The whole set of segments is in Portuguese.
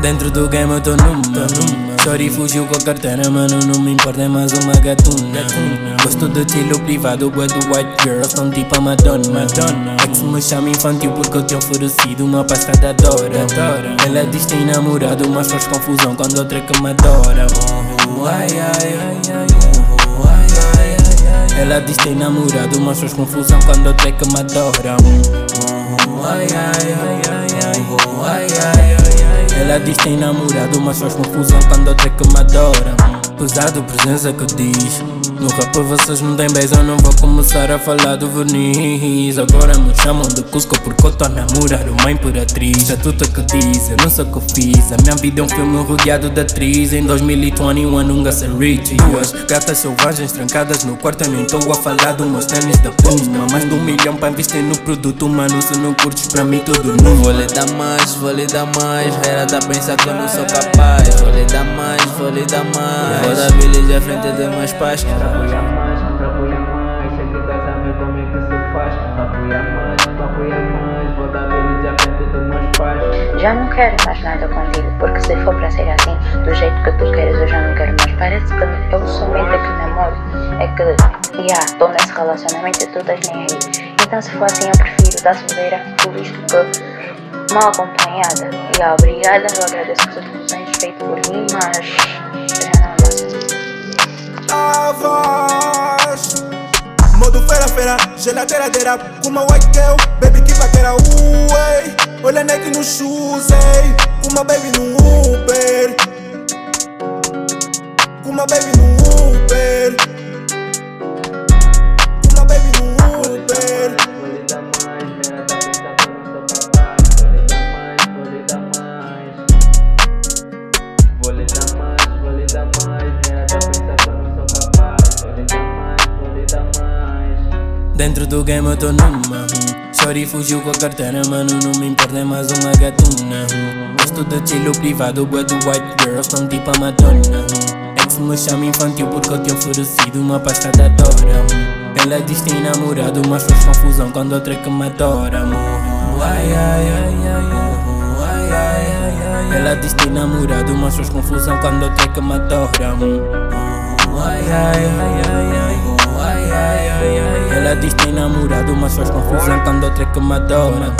Dentro do game eu tô numa Sorry fugiu com a carteira, mano, não me importa é mais uma gatuna. Gosto de estilo privado, bué do white girls, tão tipo a Madonna Ex me chama infantil porque eu te oferecido uma pasta da Dora Ela diz tem namorado, mas faz confusão quando outra que me adora. Ela diz tem namorado, mas faz confusão quando outra que me adora. Ai, ai, ai, ai, ai, ai Ela diz tem namorado, mas faz confusão quando outra que me adora Pesado presença que diz No rap vocês não têm beijo, eu não vou começar a falar do verniz. Agora me chamam de Cusco porque eu tô a namorar uma imperatriz. É tudo que diz, eu não sei o que fiz. A minha vida é um filme rodeado de atriz Em 2021 nunca sei rich Duas gatas selvagens trancadas no quarto Eu nem tô a falar dos meus tênis da Puma. Mais de um milhão pra investir no produto Mano, se não curtes pra mim tudo nu Vou lhe dar mais, vou lhe dar mais. Era da pensar que eu não sou capaz. Vou lhe dar mais, vou lhe dar mais. Vou dar village à frente de meus pais Pra apoiar mais, pra apoiar mais Sei que estás a ver como é que se faz Pra apoiar mais, pra apoiar mais Vou dar village à frente de meus pais Já não quero mais nada contigo, porque se for para ser assim, do jeito que tu queres, eu já não quero mais. Parece que eu somente é que namoro, é que, já, estou nesse relacionamento e tu estás nem aí. Então, se for assim, eu prefiro dar solteira, por visto que mal acompanhada. E obrigada, eu agradeço que tu tens feito por mim, mas Modo feira-feira, geladeira Com uma white girl, baby que vaqueira Ué, olha neck no shoes, ei Com uma baby no Uber Com uma baby no Uber Dentro do game eu tô numa. Sorry, fugiu com a carteira, mano, não me importa, é mais uma gatuna. Gosto de chilo privado, boa do white girls, são tipo a Madonna que Ex me chama infantil porque eu tenho oferecido uma pasta da Dora. Ela diz que tem namorado, mas faz confusão quando outra que me adora. Ai, ai, ai, ai, Ela diz que tem namorado, mas faz confusão quando outra que me adora. Ai, ai, ai diz tem namorado, mas faz confusão quando outra que me adora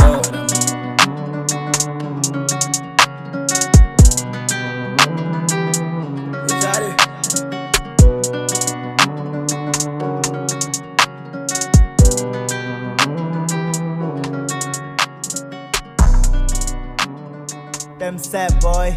Them sad boy